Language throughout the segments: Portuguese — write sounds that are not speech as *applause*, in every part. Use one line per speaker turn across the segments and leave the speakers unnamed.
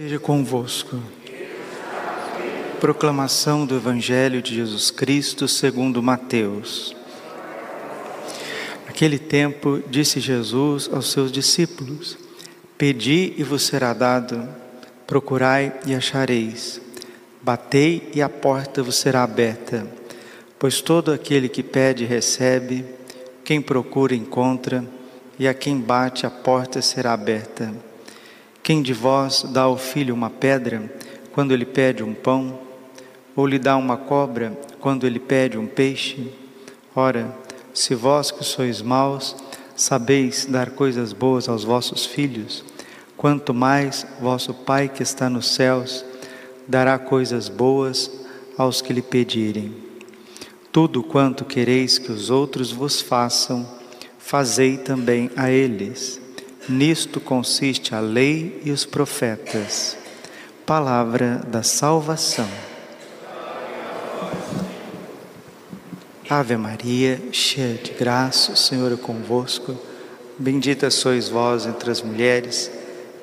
Seja convosco. Proclamação do Evangelho de Jesus Cristo segundo Mateus. Naquele tempo disse Jesus aos seus discípulos: Pedi e vos será dado, procurai e achareis, batei e a porta vos será aberta. Pois todo aquele que pede recebe, quem procura encontra, e a quem bate a porta será aberta. Quem de vós dá ao filho uma pedra quando ele pede um pão? Ou lhe dá uma cobra quando ele pede um peixe? Ora, se vós que sois maus sabeis dar coisas boas aos vossos filhos, quanto mais vosso Pai que está nos céus dará coisas boas aos que lhe pedirem. Tudo quanto quereis que os outros vos façam, fazei também a eles Nisto consiste a lei e os profetas. Palavra da salvação. Ave Maria, cheia de graça, o Senhor é convosco. Bendita sois vós entre as mulheres,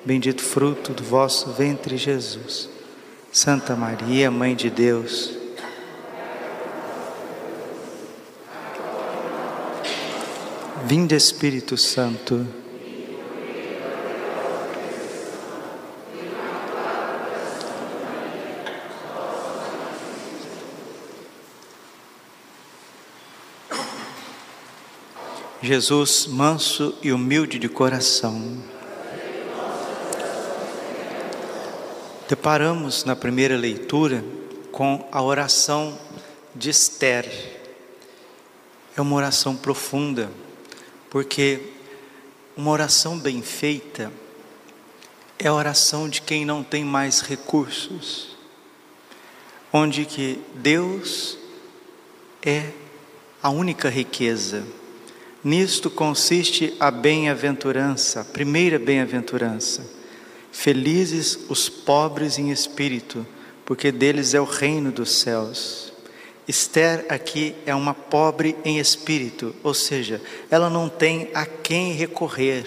bendito fruto do vosso ventre, Jesus. Santa Maria, Mãe de Deus, Vinde Espírito Santo. Jesus, manso e humilde de coração. Deparamos na primeira leitura com a oração de Esther. É uma oração profunda, porque uma oração bem feita é a oração de quem não tem mais recursos, onde que Deus é a única riqueza Nisto consiste a bem-aventurança, a primeira bem-aventurança. Felizes os pobres em espírito, porque deles é o reino dos céus. Esther aqui é uma pobre em espírito, ou seja, ela não tem a quem recorrer.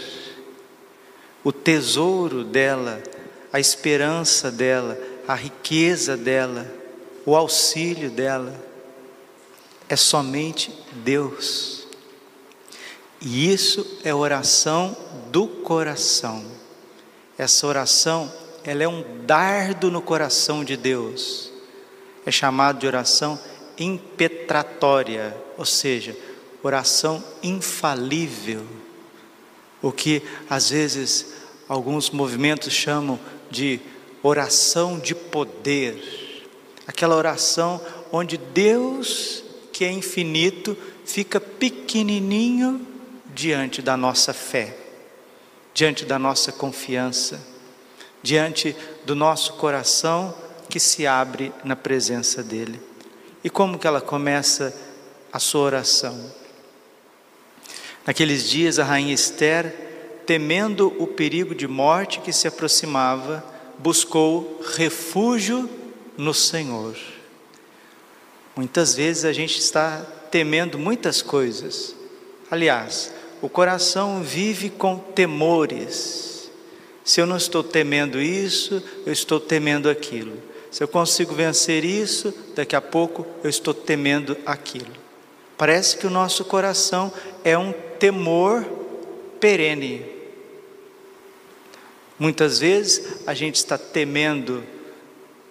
O tesouro dela, a esperança dela, a riqueza dela, o auxílio dela é somente Deus. E isso é oração do coração. Essa oração, ela é um dardo no coração de Deus. É chamado de oração impetratória, ou seja, oração infalível. O que às vezes alguns movimentos chamam de oração de poder. Aquela oração onde Deus, que é infinito, fica pequenininho diante da nossa fé, diante da nossa confiança, diante do nosso coração que se abre na presença dele. E como que ela começa a sua oração? Naqueles dias a rainha Esther, temendo o perigo de morte que se aproximava, buscou refúgio no Senhor. Muitas vezes a gente está temendo muitas coisas. Aliás, o coração vive com temores. Se eu não estou temendo isso, eu estou temendo aquilo. Se eu consigo vencer isso, daqui a pouco eu estou temendo aquilo. Parece que o nosso coração é um temor perene. Muitas vezes a gente está temendo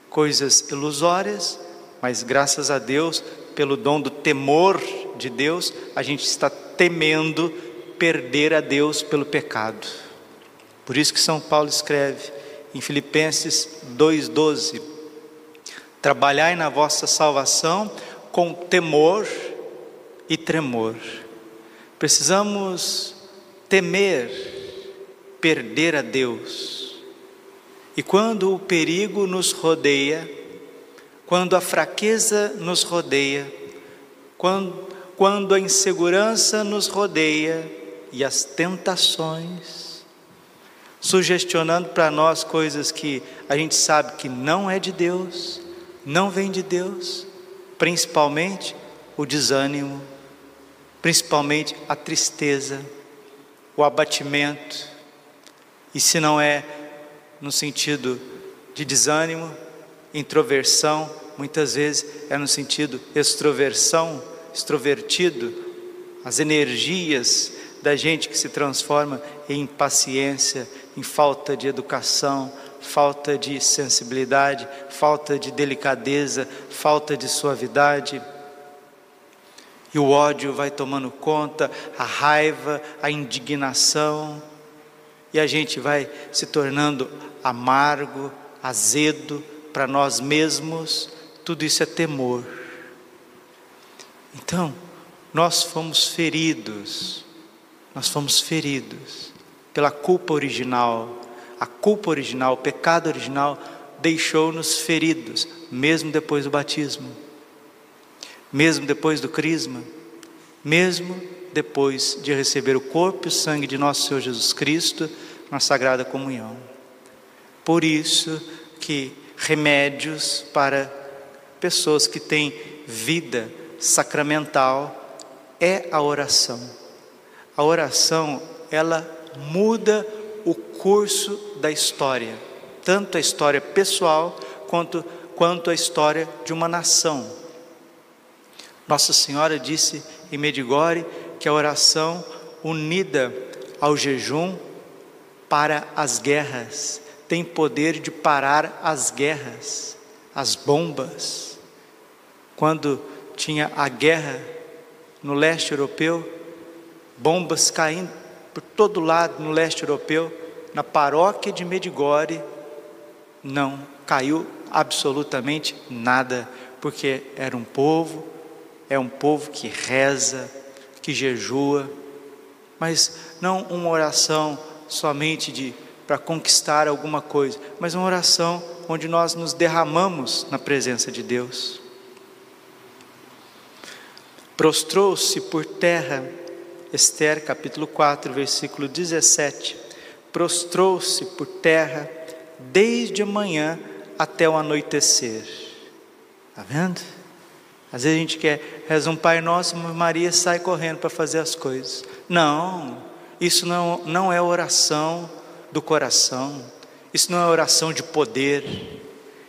coisas ilusórias, mas graças a Deus, pelo dom do temor de Deus, a gente está temendo perder a Deus pelo pecado. Por isso que São Paulo escreve em Filipenses 2:12: Trabalhai na vossa salvação com temor e tremor. Precisamos temer perder a Deus. E quando o perigo nos rodeia, quando a fraqueza nos rodeia, quando, quando a insegurança nos rodeia, e as tentações, sugestionando para nós coisas que a gente sabe que não é de Deus, não vem de Deus, principalmente o desânimo, principalmente a tristeza, o abatimento, e se não é no sentido de desânimo, introversão, muitas vezes é no sentido extroversão, extrovertido, as energias da gente que se transforma em impaciência, em falta de educação, falta de sensibilidade, falta de delicadeza, falta de suavidade. E o ódio vai tomando conta, a raiva, a indignação, e a gente vai se tornando amargo, azedo para nós mesmos, tudo isso é temor. Então, nós fomos feridos, nós fomos feridos pela culpa original. A culpa original, o pecado original, deixou-nos feridos, mesmo depois do batismo, mesmo depois do crisma, mesmo depois de receber o corpo e o sangue de nosso Senhor Jesus Cristo na Sagrada Comunhão. Por isso que remédios para pessoas que têm vida sacramental é a oração. A oração, ela muda o curso da história, tanto a história pessoal quanto, quanto a história de uma nação. Nossa Senhora disse em Medigore que a oração unida ao jejum para as guerras tem poder de parar as guerras, as bombas. Quando tinha a guerra no leste europeu, bombas caindo por todo lado no leste europeu, na paróquia de Medigore, não caiu absolutamente nada, porque era um povo, é um povo que reza, que jejua, mas não uma oração somente de para conquistar alguma coisa, mas uma oração onde nós nos derramamos na presença de Deus. Prostrou-se por terra Esther capítulo 4, versículo 17. Prostrou-se por terra desde manhã até o anoitecer. Está vendo? Às vezes a gente quer reza um Pai Nosso, Maria sai correndo para fazer as coisas. Não, isso não, não é oração do coração, isso não é oração de poder,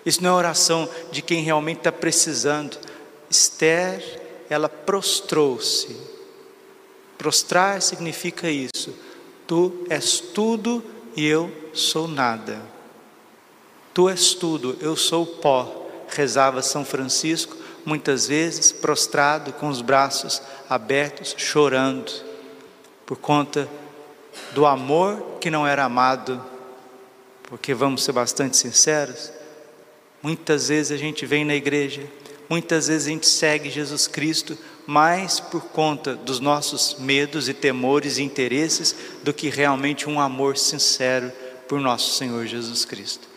isso não é oração de quem realmente está precisando. Esther, ela prostrou-se Prostrar significa isso. Tu és tudo e eu sou nada. Tu és tudo, eu sou pó, rezava São Francisco, muitas vezes prostrado, com os braços abertos, chorando, por conta do amor que não era amado. Porque vamos ser bastante sinceros, muitas vezes a gente vem na igreja, muitas vezes a gente segue Jesus Cristo mais por conta dos nossos medos e temores e interesses do que realmente um amor sincero por nosso Senhor Jesus Cristo.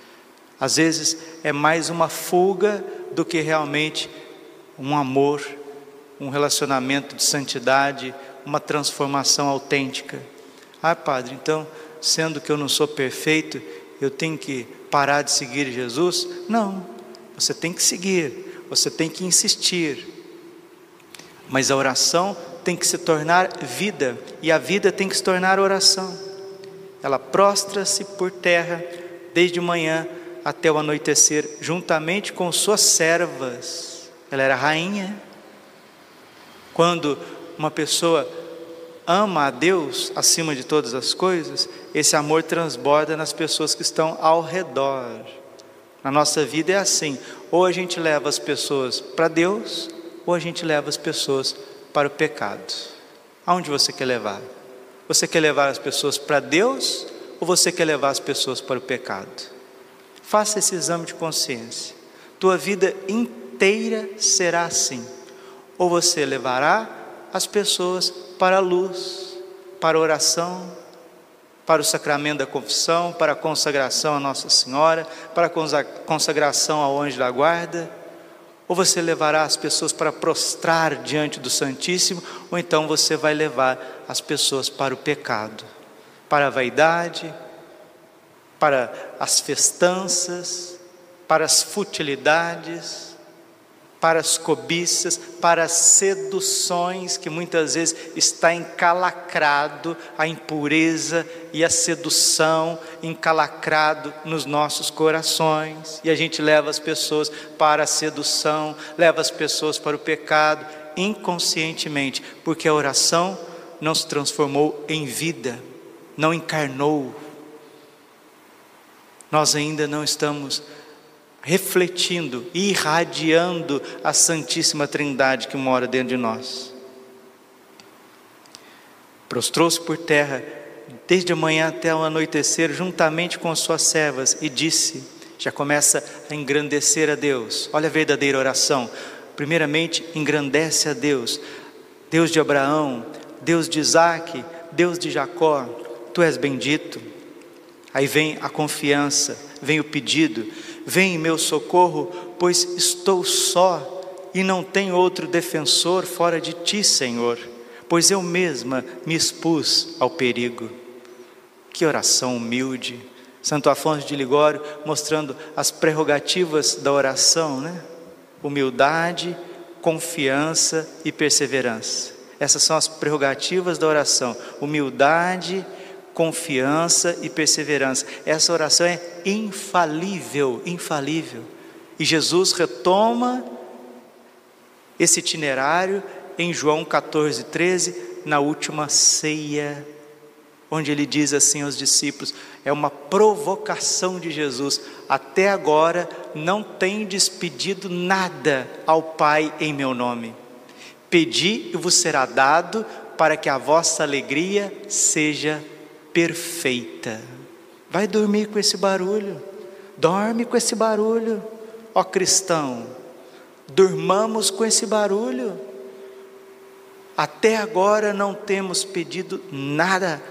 Às vezes é mais uma fuga do que realmente um amor, um relacionamento de santidade, uma transformação autêntica. Ah, Padre, então, sendo que eu não sou perfeito, eu tenho que parar de seguir Jesus? Não, você tem que seguir, você tem que insistir, mas a oração tem que se tornar vida, e a vida tem que se tornar oração. Ela prostra-se por terra desde manhã até o anoitecer, juntamente com suas servas. Ela era rainha. Quando uma pessoa ama a Deus acima de todas as coisas, esse amor transborda nas pessoas que estão ao redor. Na nossa vida é assim: ou a gente leva as pessoas para Deus, ou a gente leva as pessoas para o pecado. Aonde você quer levar? Você quer levar as pessoas para Deus ou você quer levar as pessoas para o pecado? Faça esse exame de consciência. Tua vida inteira será assim. Ou você levará as pessoas para a luz, para a oração, para o sacramento da confissão, para a consagração a Nossa Senhora, para a consagração ao anjo da guarda ou você levará as pessoas para prostrar diante do Santíssimo, ou então você vai levar as pessoas para o pecado, para a vaidade, para as festanças, para as futilidades. Para as cobiças, para as seduções que muitas vezes está encalacrado a impureza e a sedução encalacrado nos nossos corações. E a gente leva as pessoas para a sedução, leva as pessoas para o pecado inconscientemente, porque a oração não se transformou em vida, não encarnou. Nós ainda não estamos refletindo e irradiando a Santíssima Trindade que mora dentro de nós. Prostrou-se por terra desde a manhã até o anoitecer, juntamente com suas servas, e disse: já começa a engrandecer a Deus. Olha a verdadeira oração. Primeiramente, engrandece a Deus, Deus de Abraão, Deus de Isaac, Deus de Jacó, tu és bendito. Aí vem a confiança, vem o pedido, Vem em meu socorro, pois estou só e não tenho outro defensor fora de ti, Senhor, pois eu mesma me expus ao perigo. Que oração humilde. Santo Afonso de Ligório mostrando as prerrogativas da oração, né? Humildade, confiança e perseverança. Essas são as prerrogativas da oração: humildade, confiança e perseverança. Essa oração é infalível, infalível. E Jesus retoma esse itinerário em João 14, 13, na última ceia, onde ele diz assim aos discípulos: é uma provocação de Jesus. Até agora não tenho despedido nada ao Pai em meu nome. Pedi e vos será dado, para que a vossa alegria seja perfeita. Vai dormir com esse barulho, dorme com esse barulho, ó cristão, dormamos com esse barulho. Até agora não temos pedido nada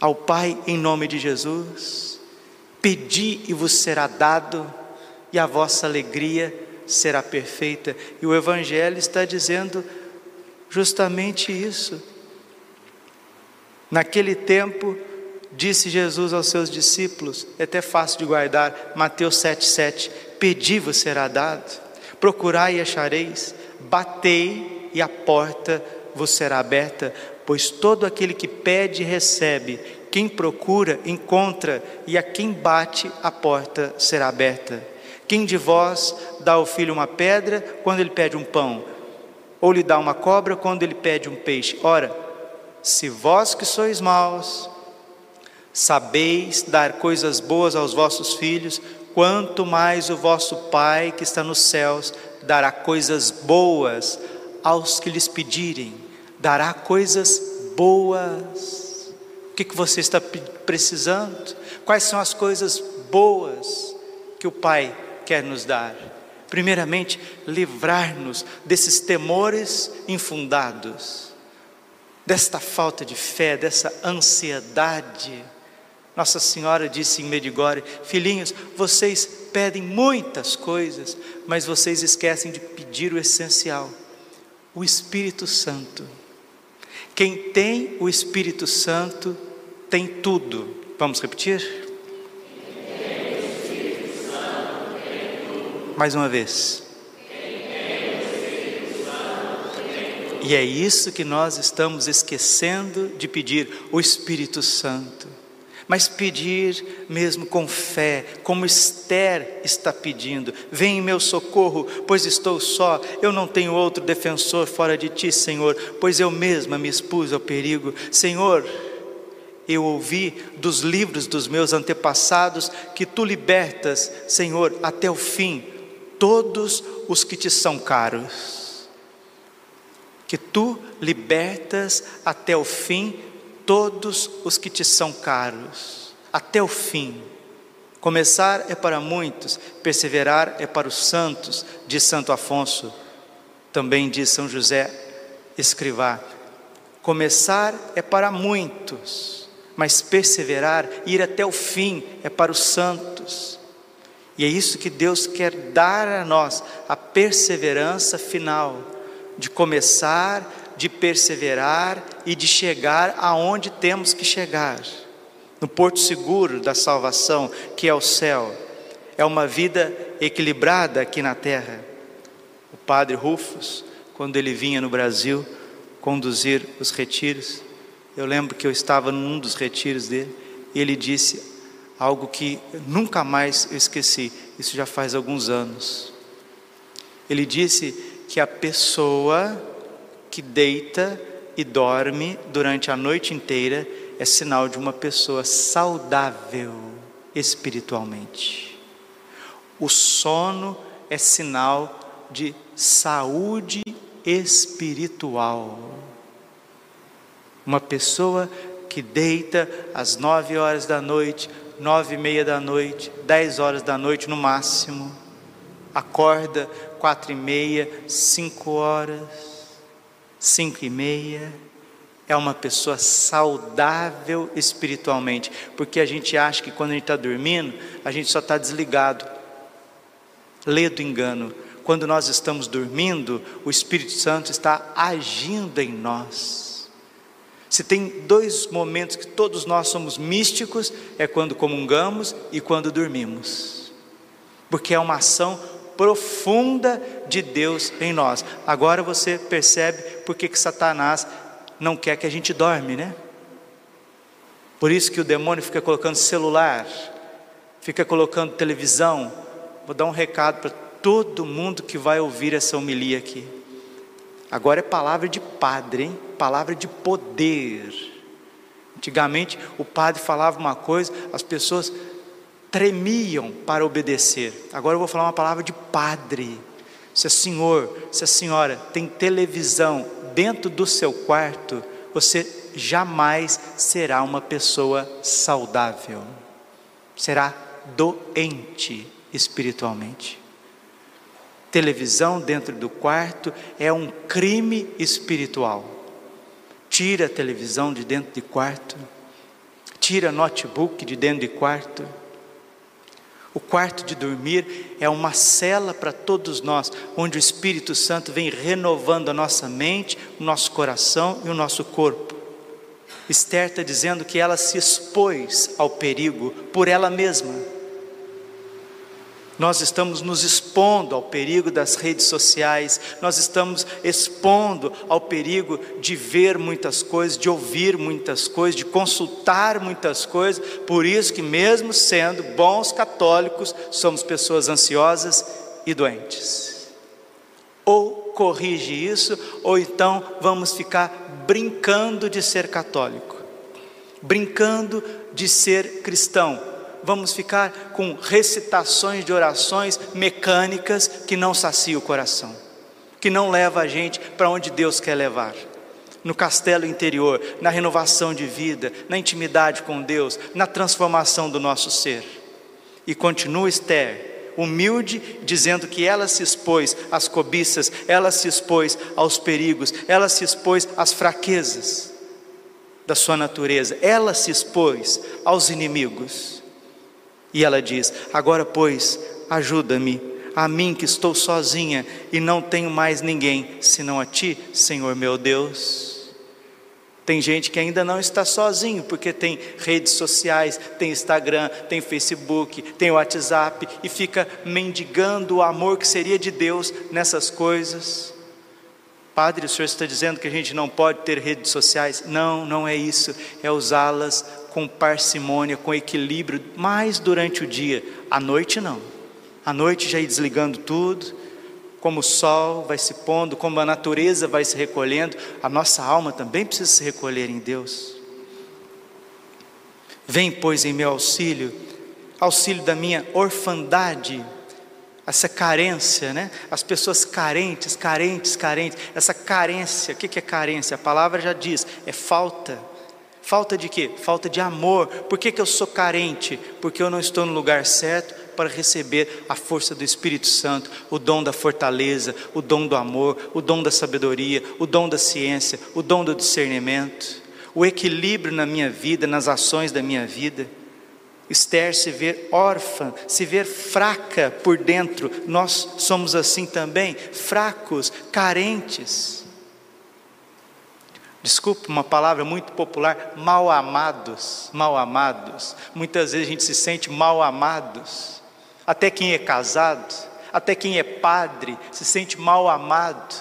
ao Pai em nome de Jesus. Pedi e vos será dado, e a vossa alegria será perfeita. E o Evangelho está dizendo justamente isso. Naquele tempo, disse Jesus aos seus discípulos, é até fácil de guardar, Mateus 7,7: Pedi-vos será dado, procurai e achareis, batei e a porta vos será aberta, pois todo aquele que pede recebe, quem procura encontra, e a quem bate a porta será aberta. Quem de vós dá ao filho uma pedra quando ele pede um pão? Ou lhe dá uma cobra quando ele pede um peixe? Ora, se vós que sois maus, sabeis dar coisas boas aos vossos filhos, quanto mais o vosso Pai que está nos céus dará coisas boas aos que lhes pedirem, dará coisas boas. O que, que você está precisando? Quais são as coisas boas que o Pai quer nos dar? Primeiramente, livrar-nos desses temores infundados desta falta de fé, dessa ansiedade. Nossa Senhora disse em Medigore: Filhinhos, vocês pedem muitas coisas, mas vocês esquecem de pedir o essencial, o Espírito Santo. Quem tem o Espírito Santo tem tudo. Vamos repetir? Mais uma vez. E é isso que nós estamos esquecendo de pedir, o Espírito Santo. Mas pedir mesmo com fé, como Esther está pedindo: Vem em meu socorro, pois estou só, eu não tenho outro defensor fora de ti, Senhor, pois eu mesma me expus ao perigo. Senhor, eu ouvi dos livros dos meus antepassados que tu libertas, Senhor, até o fim, todos os que te são caros que tu libertas até o fim todos os que te são caros, até o fim. Começar é para muitos, perseverar é para os santos, diz Santo Afonso, também diz São José Escrivá. Começar é para muitos, mas perseverar, ir até o fim, é para os santos. E é isso que Deus quer dar a nós, a perseverança final de começar, de perseverar e de chegar aonde temos que chegar no porto seguro da salvação, que é o céu. É uma vida equilibrada aqui na terra. o padre Rufus, quando ele vinha no Brasil conduzir os retiros. Eu lembro que eu estava num dos retiros dele e ele disse algo que nunca mais eu esqueci, isso já faz alguns anos. Ele disse que a pessoa que deita e dorme durante a noite inteira é sinal de uma pessoa saudável espiritualmente. O sono é sinal de saúde espiritual. Uma pessoa que deita às nove horas da noite, nove e meia da noite, dez horas da noite no máximo, acorda quatro e meia, cinco horas, cinco e meia, é uma pessoa saudável espiritualmente, porque a gente acha que quando a gente está dormindo, a gente só está desligado. Lê do engano. Quando nós estamos dormindo, o Espírito Santo está agindo em nós. Se tem dois momentos que todos nós somos místicos, é quando comungamos e quando dormimos, porque é uma ação profunda de Deus em nós. Agora você percebe por que, que Satanás não quer que a gente dorme, né? Por isso que o demônio fica colocando celular, fica colocando televisão. Vou dar um recado para todo mundo que vai ouvir essa homilia aqui. Agora é palavra de padre, hein? Palavra de poder. Antigamente o padre falava uma coisa, as pessoas tremiam para obedecer. Agora eu vou falar uma palavra de padre. Se a senhor, se a senhora tem televisão dentro do seu quarto, você jamais será uma pessoa saudável. Será doente espiritualmente. Televisão dentro do quarto é um crime espiritual. Tira a televisão de dentro de quarto. Tira notebook de dentro de quarto o quarto de dormir é uma cela para todos nós, onde o Espírito Santo vem renovando a nossa mente, o nosso coração e o nosso corpo. Esther está dizendo que ela se expôs ao perigo por ela mesma nós estamos nos expondo ao perigo das redes sociais, nós estamos expondo ao perigo de ver muitas coisas, de ouvir muitas coisas, de consultar muitas coisas. Por isso que mesmo sendo bons católicos, somos pessoas ansiosas e doentes. Ou corrige isso, ou então vamos ficar brincando de ser católico, brincando de ser cristão vamos ficar com recitações de orações mecânicas que não saciam o coração, que não leva a gente para onde Deus quer levar. No castelo interior, na renovação de vida, na intimidade com Deus, na transformação do nosso ser. E continua Esther, humilde, dizendo que ela se expôs às cobiças, ela se expôs aos perigos, ela se expôs às fraquezas da sua natureza, ela se expôs aos inimigos. E ela diz: Agora, pois, ajuda-me, a mim que estou sozinha e não tenho mais ninguém senão a ti, Senhor meu Deus. Tem gente que ainda não está sozinho, porque tem redes sociais, tem Instagram, tem Facebook, tem WhatsApp e fica mendigando o amor que seria de Deus nessas coisas. Padre, o senhor está dizendo que a gente não pode ter redes sociais? Não, não é isso. É usá-las com parcimônia, com equilíbrio, mais durante o dia, à noite não. À noite já ir desligando tudo, como o sol vai se pondo, como a natureza vai se recolhendo, a nossa alma também precisa se recolher em Deus. Vem, pois, em meu auxílio, auxílio da minha orfandade, essa carência, né? As pessoas carentes, carentes, carentes, essa carência, o que é carência? A palavra já diz, é falta Falta de quê? Falta de amor. Por que, que eu sou carente? Porque eu não estou no lugar certo para receber a força do Espírito Santo, o dom da fortaleza, o dom do amor, o dom da sabedoria, o dom da ciência, o dom do discernimento, o equilíbrio na minha vida, nas ações da minha vida. Esther se ver órfã, se ver fraca por dentro, nós somos assim também, fracos, carentes desculpe uma palavra muito popular, mal amados, mal amados. Muitas vezes a gente se sente mal amados. Até quem é casado, Até quem é padre se sente mal amado,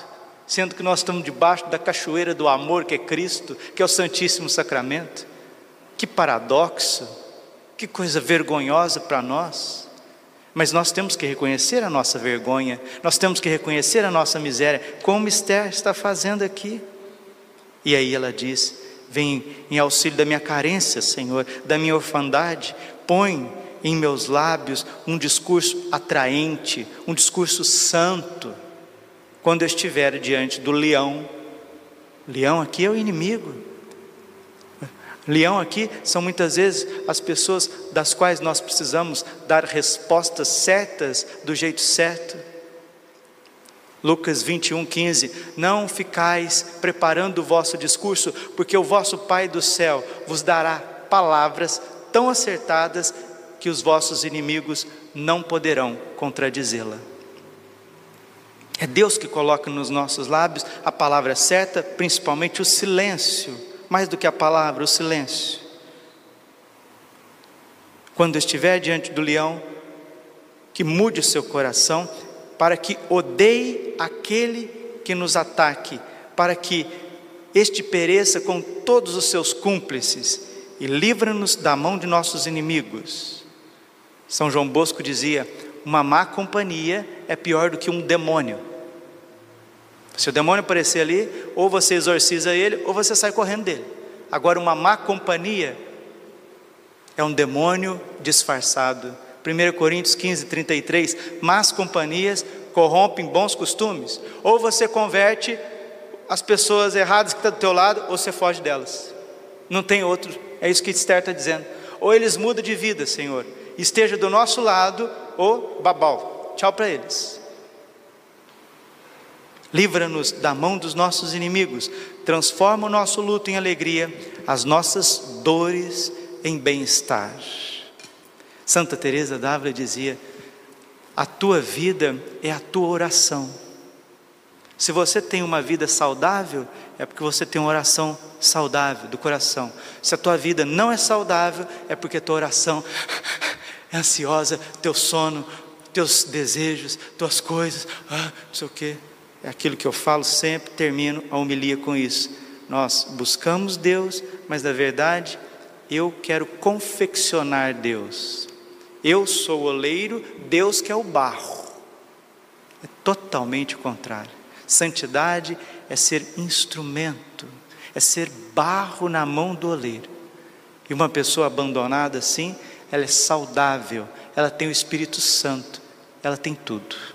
sendo que nós estamos debaixo da cachoeira do amor que é Cristo, que é o Santíssimo Sacramento. Que paradoxo, que coisa vergonhosa para nós. Mas nós temos que reconhecer a nossa vergonha, nós temos que reconhecer a nossa miséria, como Esther está fazendo aqui. E aí ela diz: Vem em auxílio da minha carência, Senhor, da minha orfandade, põe em meus lábios um discurso atraente, um discurso santo, quando eu estiver diante do leão. Leão aqui é o inimigo. Leão aqui são muitas vezes as pessoas das quais nós precisamos dar respostas certas do jeito certo. Lucas 21, 15: Não ficais preparando o vosso discurso, porque o vosso Pai do céu vos dará palavras tão acertadas que os vossos inimigos não poderão contradizê-la. É Deus que coloca nos nossos lábios a palavra certa, principalmente o silêncio mais do que a palavra, o silêncio. Quando estiver diante do leão, que mude o seu coração, para que odeie aquele que nos ataque, para que este pereça com todos os seus cúmplices e livra-nos da mão de nossos inimigos. São João Bosco dizia: uma má companhia é pior do que um demônio. Se o demônio aparecer ali, ou você exorciza ele, ou você sai correndo dele. Agora, uma má companhia é um demônio disfarçado. 1 Coríntios 15, 33. Más companhias corrompem bons costumes. Ou você converte as pessoas erradas que estão do teu lado, ou você foge delas. Não tem outro. É isso que Esther está dizendo. Ou eles mudam de vida, Senhor. Esteja do nosso lado, ou babau. Tchau para eles. Livra-nos da mão dos nossos inimigos, transforma o nosso luto em alegria, as nossas dores em bem-estar. Santa Teresa d'Ávila dizia: a tua vida é a tua oração. Se você tem uma vida saudável, é porque você tem uma oração saudável do coração. Se a tua vida não é saudável, é porque a tua oração *laughs* é ansiosa, teu sono, teus desejos, tuas coisas, ah, não sei o quê é aquilo que eu falo sempre, termino a homilia com isso. Nós buscamos Deus, mas na verdade eu quero confeccionar Deus. Eu sou o oleiro, Deus que é o barro. É totalmente o contrário. Santidade é ser instrumento, é ser barro na mão do oleiro. E uma pessoa abandonada assim, ela é saudável, ela tem o Espírito Santo, ela tem tudo.